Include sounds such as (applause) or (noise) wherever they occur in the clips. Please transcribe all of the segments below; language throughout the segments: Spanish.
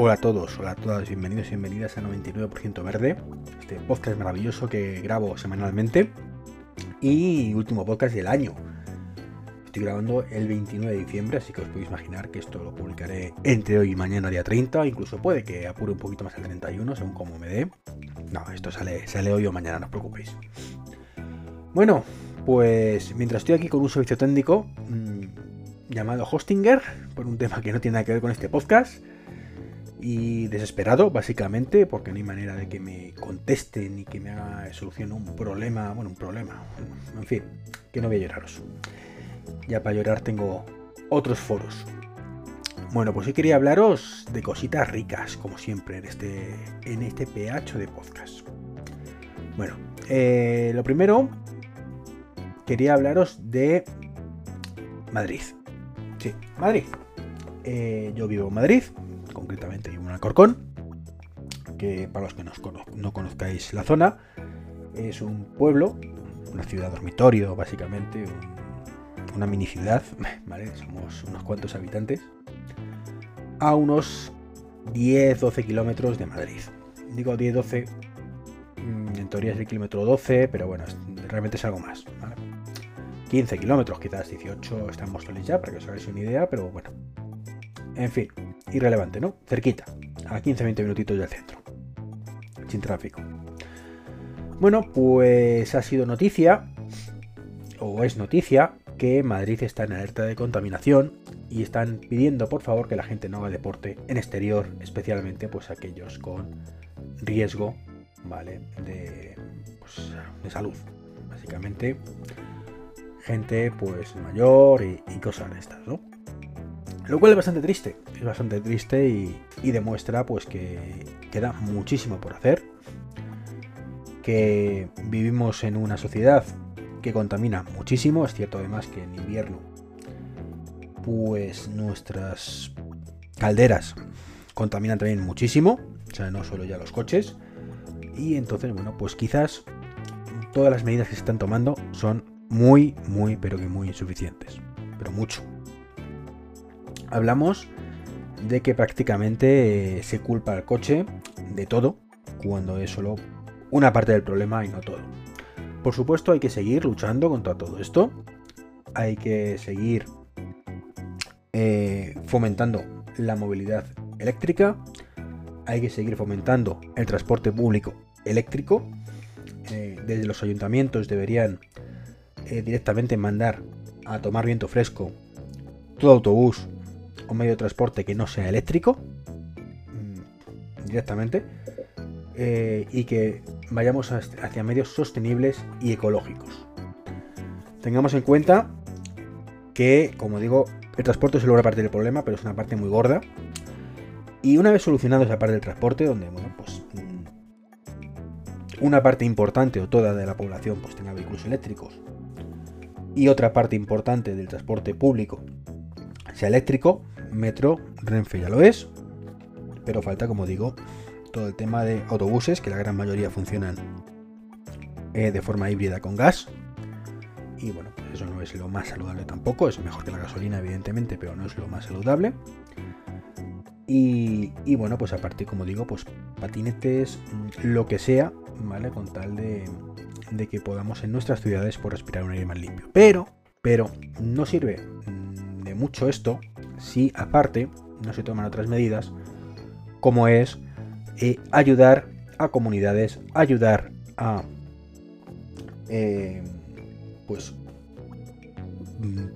Hola a todos, hola a todas, bienvenidos y bienvenidas a 99% Verde, este podcast maravilloso que grabo semanalmente y último podcast del año. Estoy grabando el 29 de diciembre, así que os podéis imaginar que esto lo publicaré entre hoy y mañana, día 30, incluso puede que apure un poquito más el 31, según como me dé. No, esto sale, sale hoy o mañana, no os preocupéis. Bueno, pues mientras estoy aquí con un servicio técnico mmm, llamado Hostinger, por un tema que no tiene nada que ver con este podcast, y desesperado, básicamente, porque no hay manera de que me conteste ni que me haga solución un problema, bueno, un problema, en fin, que no voy a lloraros. Ya para llorar tengo otros foros. Bueno, pues hoy quería hablaros de cositas ricas, como siempre, en este, en este PH de podcast. Bueno, eh, lo primero, quería hablaros de Madrid. Sí, Madrid. Eh, yo vivo en Madrid, concretamente en Alcorcón, que para los que no conozcáis la zona, es un pueblo, una ciudad dormitorio, básicamente, un, una mini ciudad, (laughs) ¿vale? Somos unos cuantos habitantes, a unos 10-12 kilómetros de Madrid. Digo 10-12, mm, en teoría es el kilómetro 12, pero bueno, realmente es algo más. ¿vale? 15 kilómetros, quizás 18 están en ya, para que os hagáis una idea, pero bueno. En fin, irrelevante, ¿no? Cerquita, a 15-20 minutitos del centro, sin tráfico. Bueno, pues ha sido noticia, o es noticia, que Madrid está en alerta de contaminación y están pidiendo por favor que la gente no haga deporte en exterior, especialmente pues aquellos con riesgo, ¿vale? De, pues, de salud. Básicamente, gente pues mayor y, cosas de estas, ¿no? Lo cual es bastante triste, es bastante triste y, demuestra pues que queda muchísimo por hacer, que vivimos en una sociedad que contamina muchísimo, es cierto además que en invierno pues nuestras calderas contaminan también muchísimo, o sea, no solo ya los coches, y entonces bueno, pues quizás todas las medidas que se están tomando son muy, muy, pero que muy insuficientes, pero mucho hablamos de que prácticamente eh, se culpa al coche de todo, cuando es solo una parte del problema y no todo. Por supuesto hay que seguir luchando contra todo esto, hay que seguir eh, fomentando la movilidad eléctrica, hay que seguir fomentando el transporte público eléctrico, eh, desde los ayuntamientos deberían directamente mandar a tomar viento fresco todo autobús o medio de transporte que no sea eléctrico mm, directamente eh, y que vayamos hacia medios sostenibles y ecológicos. Tengamos en cuenta que, como digo, el transporte es una parte del problema, pero es una parte muy gorda. Y una vez solucionado esa parte del transporte, donde pues mm, una parte importante o toda de la población pues tenga vehículos eléctricos y otra parte importante del transporte público sea eléctrico, metro, Renfe ya lo es, pero falta, como digo, todo el tema de autobuses, que la gran mayoría funcionan eh, de forma híbrida con gas. Y bueno, pues eso no es lo más saludable tampoco, es mejor que la gasolina, evidentemente, pero no es lo más saludable. Y, bueno, pues aparte, como digo, pues patinetes, mm, lo que sea, ¿vale? Con tal de, de que podamos en nuestras ciudades por respirar un aire más limpio. Pero, pero, no sirve mucho esto si aparte no se toman otras medidas, como es eh, ayudar a comunidades, ayudar a eh, pues mm,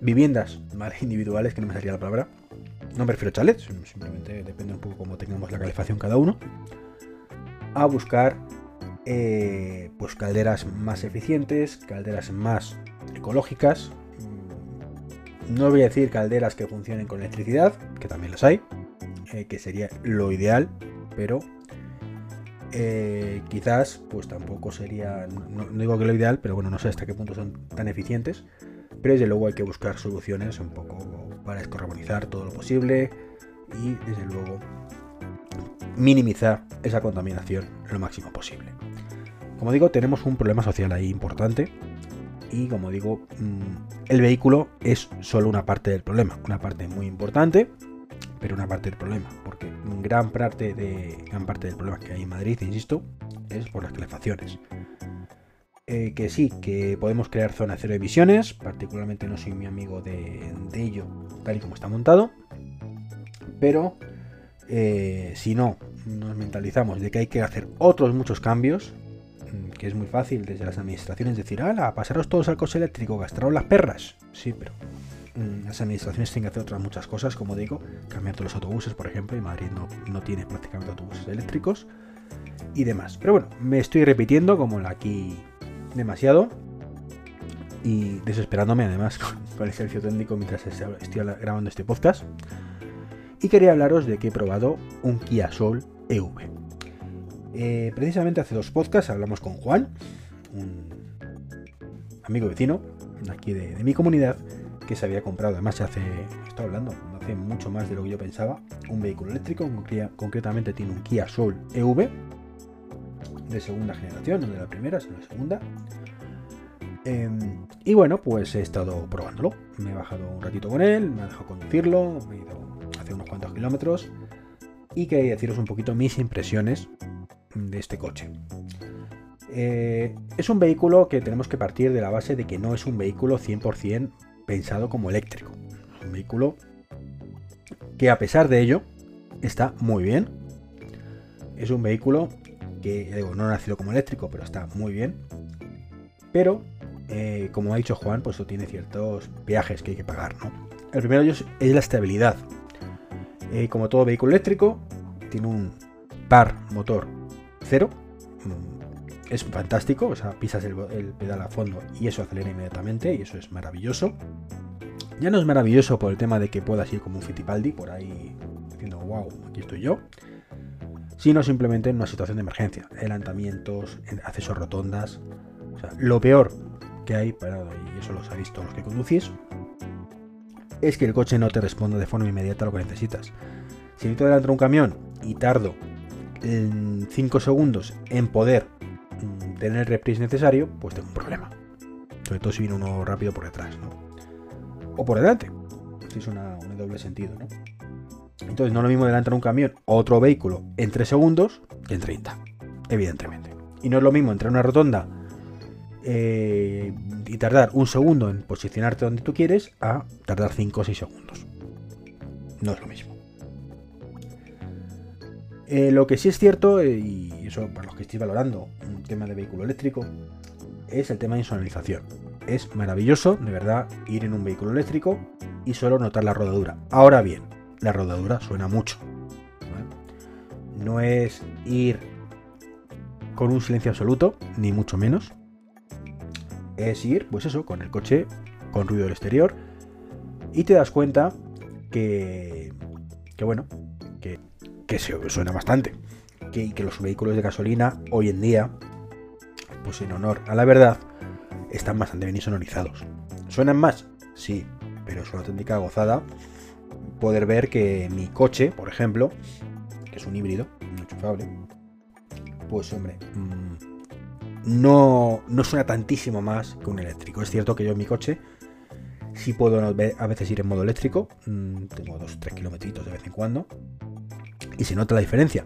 viviendas (laughs) individuales, que no me salía la palabra. No me refiero a chalets, simplemente depende un poco cómo tengamos la calefacción cada uno. A buscar eh, pues calderas más eficientes, calderas más ecológicas, no voy a decir calderas que funcionen con electricidad, que también las hay, eh, que sería lo ideal, pero eh, quizás pues tampoco sería, no, digo que lo ideal, pero bueno, no sé hasta qué punto son tan eficientes, pero desde luego hay que buscar soluciones un poco para descarbonizar todo lo posible y desde luego minimizar esa contaminación lo máximo posible. Como digo, tenemos un problema social ahí importante y como digo, mm, el vehículo es solo una parte del problema, una parte muy importante, pero una parte del problema, porque gran parte, de, gran parte del problema que hay en Madrid, insisto, es por las calefacciones. Eh, que sí, que podemos crear zona cero emisiones, particularmente no soy mi amigo de, ello, tal y como está montado, pero eh, si no nos mentalizamos de que hay que hacer otros muchos cambios, que es muy fácil desde las administraciones decir, ala, pasaros todos al coche eléctrico, gastaros las perras. Sí, pero mm, las administraciones tienen que hacer otras muchas cosas, como digo, cambiar todos los autobuses, por ejemplo, y Madrid no, no tiene prácticamente autobuses eléctricos y demás. Pero bueno, me estoy repitiendo como la aquí demasiado y desesperándome además (laughs) con, el servicio técnico mientras estoy grabando este podcast. Y quería hablaros de que he probado un Kia Soul EV. Eh, precisamente hace dos podcasts hablamos con Juan, un amigo vecino aquí de, mi comunidad, que se había comprado, además se hace, está hablando, hace mucho más de lo que yo pensaba, un vehículo eléctrico, concretamente tiene un Kia Soul EV, de segunda generación, no de la primera, sino de segunda. Em, y bueno, pues he estado probándolo. Me he bajado un ratito con él, me ha dejado conducirlo, me he ido hace unos cuantos kilómetros y quería deciros un poquito mis impresiones de este coche. Eh, es un vehículo que tenemos que partir de la base de que no es un vehículo 100% pensado como eléctrico. Es un vehículo que a pesar de ello está muy bien. Es un vehículo que digo, no ha nacido como eléctrico, pero está muy bien. Pero, eh, como ha dicho Juan, pues tiene ciertos viajes que hay que pagar, ¿no? El primero es, la estabilidad. Eh, como todo vehículo eléctrico, tiene un par motor cero. Mm, es fantástico, o sea, pisas el, pedal a fondo y eso acelera inmediatamente y eso es maravilloso. Ya no es maravilloso por el tema de que puedas ir como un Fittipaldi por ahí diciendo, wow, aquí estoy yo sino simplemente en una situación de emergencia, adelantamientos, accesos rotondas, o sea, lo peor que hay, y eso lo sabéis todos los que conducís, es que el coche no te responda de forma inmediata a lo que necesitas. Si necesito adelantar un camión y tardo 5 segundos en poder mm, tener el reprise necesario, pues tengo un problema. Sobre todo si viene uno rápido por detrás, ¿no? O por delante. Si es una, un doble sentido, ¿no? Entonces no es lo mismo adelantar un camión o otro vehículo en 3 segundos que en 30, evidentemente. Y no es lo mismo entrar en una rotonda eh, y tardar un segundo en posicionarte donde tú quieres a tardar 5 o 6 segundos. No es lo mismo. Eh, lo que sí es cierto, eh, y eso para los que estoy valorando un tema de vehículo eléctrico, es el tema de insonorización. Es maravilloso, de verdad, ir en un vehículo eléctrico y solo notar la rodadura. Ahora bien, la rodadura suena mucho. No es ir con un silencio absoluto, ni mucho menos. Es ir, pues eso, con el coche con ruido del exterior. Y te das cuenta que, que bueno, que, que suena bastante. Que, y que los vehículos de gasolina hoy en día, pues en honor a la verdad, están bastante bien sonorizados. ¿Suenan más? Sí, pero es una auténtica gozada poder ver que mi coche, por ejemplo, que es un híbrido, un enchufable, pues hombre, mm, no, no suena tantísimo más que un eléctrico. Es cierto que yo en mi coche sí puedo a veces ir en modo eléctrico, mm, tengo 2-3 kilómetros de vez en cuando, y se nota la diferencia.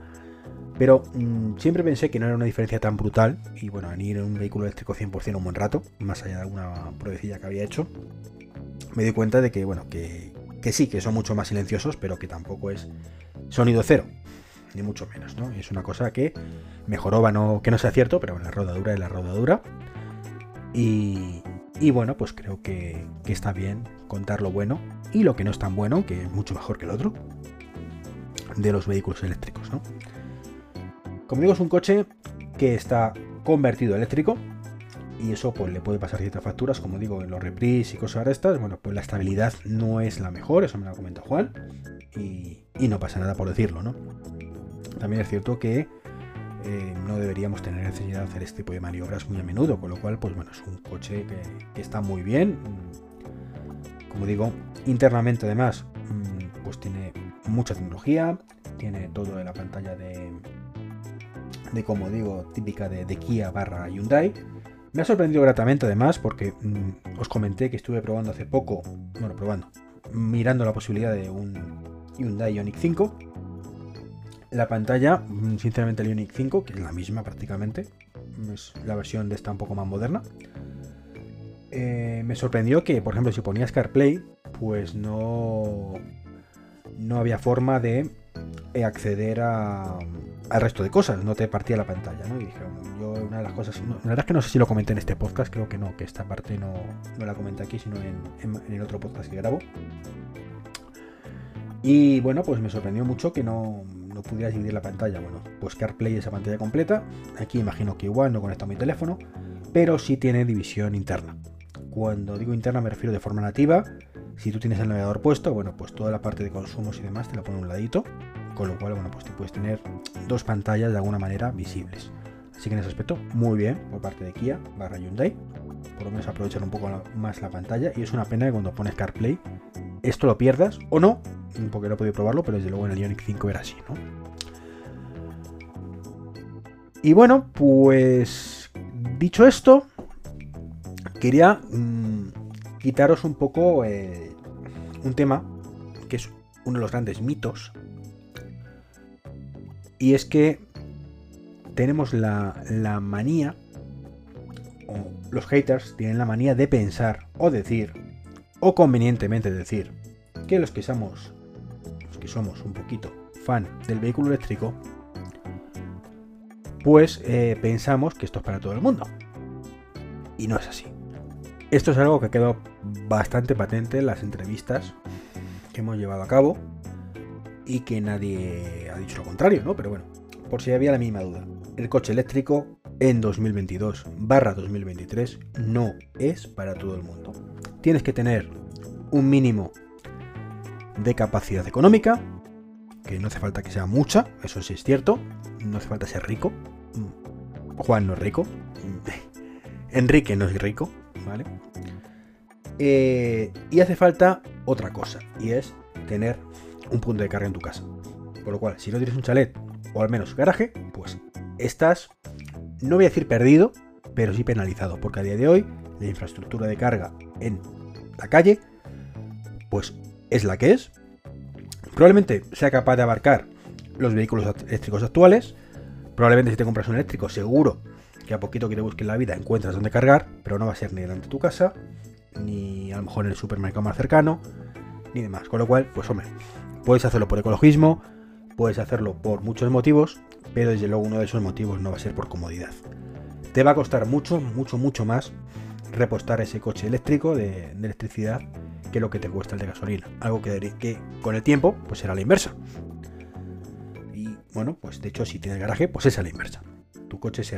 Pero mm, siempre pensé que no era una diferencia tan brutal, y bueno, en ir en un vehículo eléctrico 100% un buen rato, más allá de alguna pruebecilla que había hecho, me di cuenta de que, bueno, que, que sí, que son mucho más silenciosos, pero que tampoco es sonido cero, ni mucho menos, ¿no? Es una cosa que mejoró, no, que no sea cierto, pero en la rodadura es la rodadura. Y, y bueno, pues creo que, que, está bien contar lo bueno y lo que no es tan bueno, que es mucho mejor que el otro, de los vehículos eléctricos, ¿no? Como digo, es un coche que está convertido eléctrico, y eso pues le puede pasar ciertas facturas, como digo, en los repris y cosas de estas, bueno, pues la estabilidad no es la mejor, eso me lo ha comentado Juan, y, no pasa nada por decirlo, ¿no? También es cierto que eh, no deberíamos tener necesidad de hacer este tipo de maniobras muy a menudo, con lo cual, pues bueno, es un coche que, está muy bien, como digo, internamente además, mm, pues tiene mucha tecnología, tiene todo en la pantalla de, de como digo, típica de, Kia barra Hyundai, me ha sorprendido gratamente además porque mm, os comenté que estuve probando hace poco, bueno, probando, mirando la posibilidad de un Hyundai Ioniq 5. La pantalla, mm, sinceramente el Ioniq 5, que es la misma prácticamente, es la versión de esta un poco más moderna. Eh, me sorprendió que, por ejemplo, si ponías CarPlay, pues no, no había forma de eh, acceder al resto de cosas, no te partía la pantalla, ¿no? Y dije, yo una de las cosas, la verdad es que no sé si lo comenté en este podcast, creo que no, que esta parte no, no la comenté aquí, sino en, el otro podcast que grabo. Y bueno, pues me sorprendió mucho que no, no pudieras dividir la pantalla. Bueno, pues CarPlay esa pantalla completa. Aquí imagino que igual no conecta mi teléfono, pero sí tiene división interna. Cuando digo interna me refiero de forma nativa. Si tú tienes el navegador puesto, bueno, pues toda la parte de consumos y demás te la pone a un ladito. Con lo cual, bueno, pues te puedes tener dos pantallas de alguna manera visibles. Así que en ese aspecto, muy bien por parte de Kia barra Hyundai. Por lo menos aprovechar un poco más la pantalla. Y es una pena que cuando pones CarPlay esto lo pierdas o no, porque no he podido probarlo, pero desde luego en el Ionic 5 era así, ¿no? Y bueno, pues dicho esto, quería mm, quitaros un poco eh, un tema que es uno de los grandes mitos. Y es que tenemos la, la manía, o los haters tienen la manía de pensar o decir, o convenientemente decir, que los que somos, los que somos un poquito fan del vehículo eléctrico, pues eh, pensamos que esto es para todo el mundo. Y no es así. Esto es algo que quedado bastante patente en las entrevistas que hemos llevado a cabo y que nadie ha dicho lo contrario, ¿no? Pero bueno, por si había la misma duda. El coche eléctrico en 2022 barra 2023 no es para todo el mundo. Tienes que tener un mínimo de capacidad económica, que no hace falta que sea mucha, eso sí es cierto, no hace falta ser rico, Juan no es rico. (laughs) Enrique no es rico, ¿vale? Eh, y hace falta otra cosa, y es tener un punto de carga en tu casa. Por lo cual, si no tienes un chalet, o al menos garaje, pues estás, no voy a decir perdido, pero sí penalizado, porque a día de hoy la infraestructura de carga en la calle, pues es la que es. Probablemente sea capaz de abarcar los vehículos eléctricos actuales, Probablemente si te compras un eléctrico, seguro que a poquito que te busques la vida encuentras donde cargar, pero no va a ser ni delante de tu casa, ni a lo mejor en el supermercado más cercano, ni demás. Con lo cual, pues hombre, puedes hacerlo por ecologismo, puedes hacerlo por muchos motivos, pero desde luego uno de esos motivos no va a ser por comodidad. Te va a costar mucho, mucho, mucho más repostar ese coche eléctrico de, electricidad que lo que te cuesta el de gasolina. Algo que, que con el tiempo pues será la inversa. Bueno, pues de hecho si tienes garaje, pues esa es la inversa. Tu coche se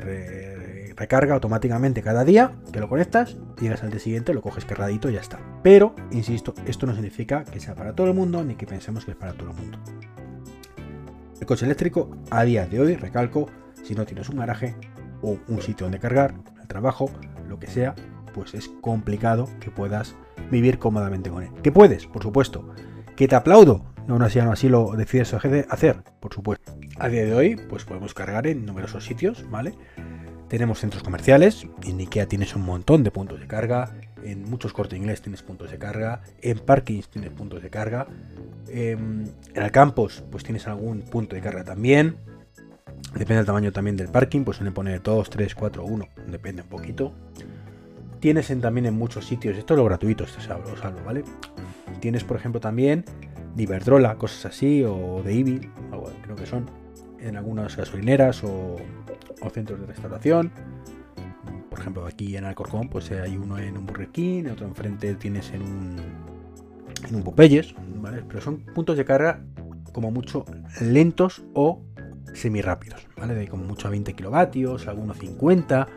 recarga automáticamente cada día que lo conectas, llegas al día siguiente, lo coges cargadito y ya está. Pero, insisto, esto no significa que sea para todo el mundo ni que pensemos que es para todo el mundo. El coche eléctrico, a día de hoy, recalco, si no tienes un garaje o un sitio donde cargar, el trabajo, lo que sea, pues es complicado que puedas vivir cómodamente con él. ¿Qué puedes? Por supuesto. ¿Que te aplaudo? aún así, así lo decides hacer, por supuesto. A día de hoy, pues podemos cargar en numerosos sitios, ¿vale? Tenemos centros comerciales, en Ikea tienes un montón de puntos de carga, en muchos cortes inglés tienes puntos de carga, en parkings tienes puntos de carga, em, en el campus pues tienes algún punto de carga también, depende del tamaño también del parking, pues suelen poner 2, 3, 4, 1, depende un poquito. Tienes también en muchos sitios, esto es lo gratuito, esto es algo, ¿vale? Tienes por ejemplo también de cosas así, o de Ibi, creo que son, en algunas gasolineras o, centros de restauración. Por ejemplo, aquí en Alcorcón, pues hay uno en un Burger King, otro enfrente tienes en un, en un Popeyes, ¿vale? Pero son puntos de carga como mucho lentos o semi rápidos, ¿vale? De como mucho a 20 kilovatios, algunos 50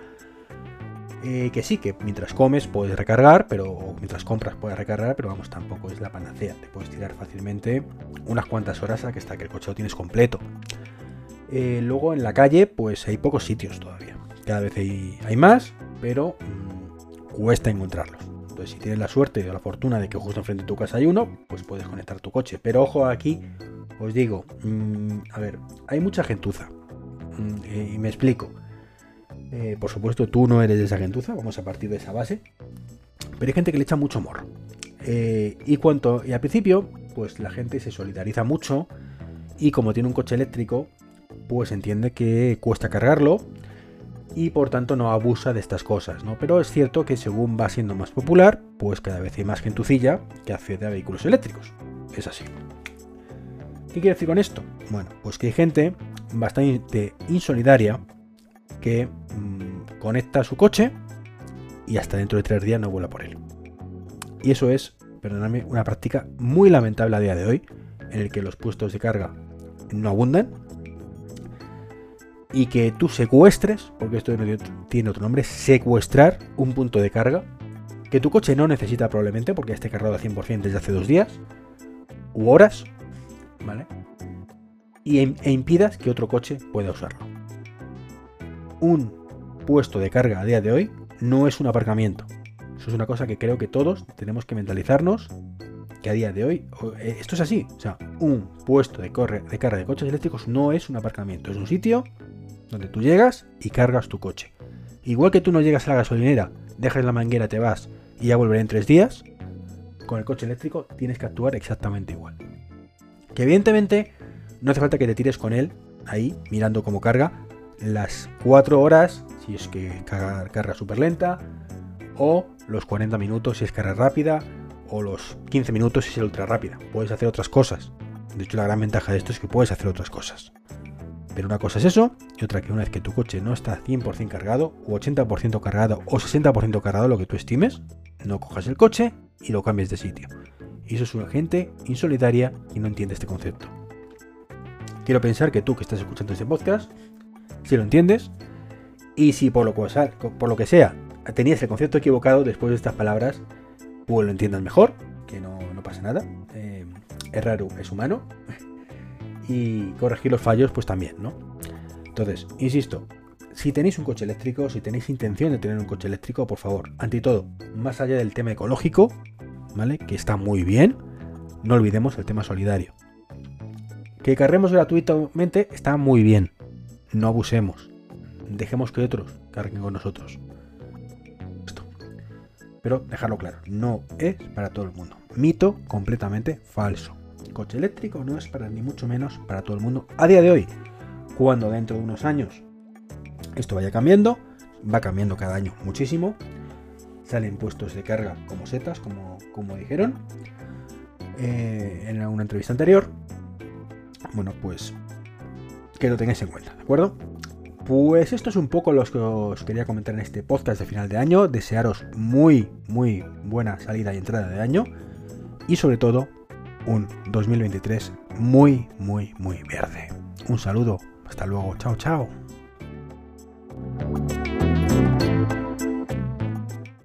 eh, que sí, que mientras comes puedes recargar, pero mientras compras puedes recargar, pero vamos, tampoco es la panacea. Te puedes tirar fácilmente unas cuantas horas a que hasta que el coche lo tienes completo. Eh, luego en la calle, pues hay pocos sitios todavía. Cada vez hay, más, pero mm, cuesta encontrarlos. Entonces, si tienes la suerte o la fortuna de que justo enfrente de tu casa hay uno, pues puedes conectar tu coche. Pero ojo aquí, os digo, mm, a ver, hay mucha gentuza. Mm, y me explico. Eh, por supuesto, tú no eres de esa gentuza, vamos a partir de esa base. Pero hay gente que le echa mucho amor. Eh, y cuanto, y al principio, pues la gente se solidariza mucho y como tiene un coche eléctrico, pues entiende que cuesta cargarlo y por tanto no abusa de estas cosas, ¿no? Pero es cierto que según va siendo más popular, pues cada vez hay más gentucilla que accede a vehículos eléctricos. Es así. ¿Qué quiere decir con esto? Bueno, pues que hay gente bastante insolidaria que mm, conecta su coche y hasta dentro de tres días no vuela por él. Y eso es, perdonadme, una práctica muy lamentable a día de hoy, en el que los puestos de carga no abundan y que tú secuestres, porque esto tiene otro nombre, secuestrar un punto de carga que tu coche no necesita probablemente porque esté cargado al 100% desde hace dos días u horas, ¿vale? Y, e impidas que otro coche pueda usarlo. Un puesto de carga a día de hoy no es un aparcamiento. Eso es una cosa que creo que todos tenemos que mentalizarnos que a día de hoy eh, esto es así. O sea, un puesto de carga de coches eléctricos no es un aparcamiento, es un sitio donde tú llegas y cargas tu coche. Igual que tú no llegas a la gasolinera, dejas la manguera, te vas y ya volveré en tres días, con el coche eléctrico tienes que actuar exactamente igual. Que evidentemente no hace falta que te tires con él ahí mirando cómo carga las cuatro horas si es que carga, carga súper lenta o los 40 minutos si es carga rápida o los 15 minutos si es ultra rápida. Puedes hacer otras cosas. De hecho la gran ventaja de esto es que puedes hacer otras cosas. Pero una cosa es eso, y otra que una vez que tu coche no está 100% cargado, o 80% cargado, o 60% cargado, lo que tú estimes, no cojas el coche y lo cambies de sitio. Y eso es una gente insolidaria y no entiende este concepto. Quiero pensar que tú que estás escuchando este podcast, si lo entiendes, y si por lo, que, por lo que sea tenías el concepto equivocado después de estas palabras, pues lo entiendas mejor, que no, pasa nada. Eh, es raro, es humano y corregir los fallos, pues también, ¿no? Entonces, insisto, si tenéis un coche eléctrico, si tenéis intención de tener un coche eléctrico, por favor, ante todo, más allá del tema ecológico, ¿vale? Que está muy bien, no olvidemos el tema solidario. Que carguemos gratuitamente está muy bien, no abusemos, dejemos que otros carguen con nosotros. Esto. Pero dejarlo claro, no es para todo el mundo. Mito completamente falso coche eléctrico no es para ni mucho menos para todo el mundo a día de hoy. Cuando dentro de unos años esto vaya cambiando, va cambiando cada año muchísimo. Salen puestos de carga como setas, como, como dijeron eh, en una entrevista anterior. Bueno, pues que lo tengáis en cuenta, ¿de acuerdo? Pues esto es un poco lo que os quería comentar en este podcast de final de año. Desearos muy, muy buena salida y entrada de año. Y sobre todo, un 2023 muy, muy, muy verde. Un saludo, hasta luego, chao, chao.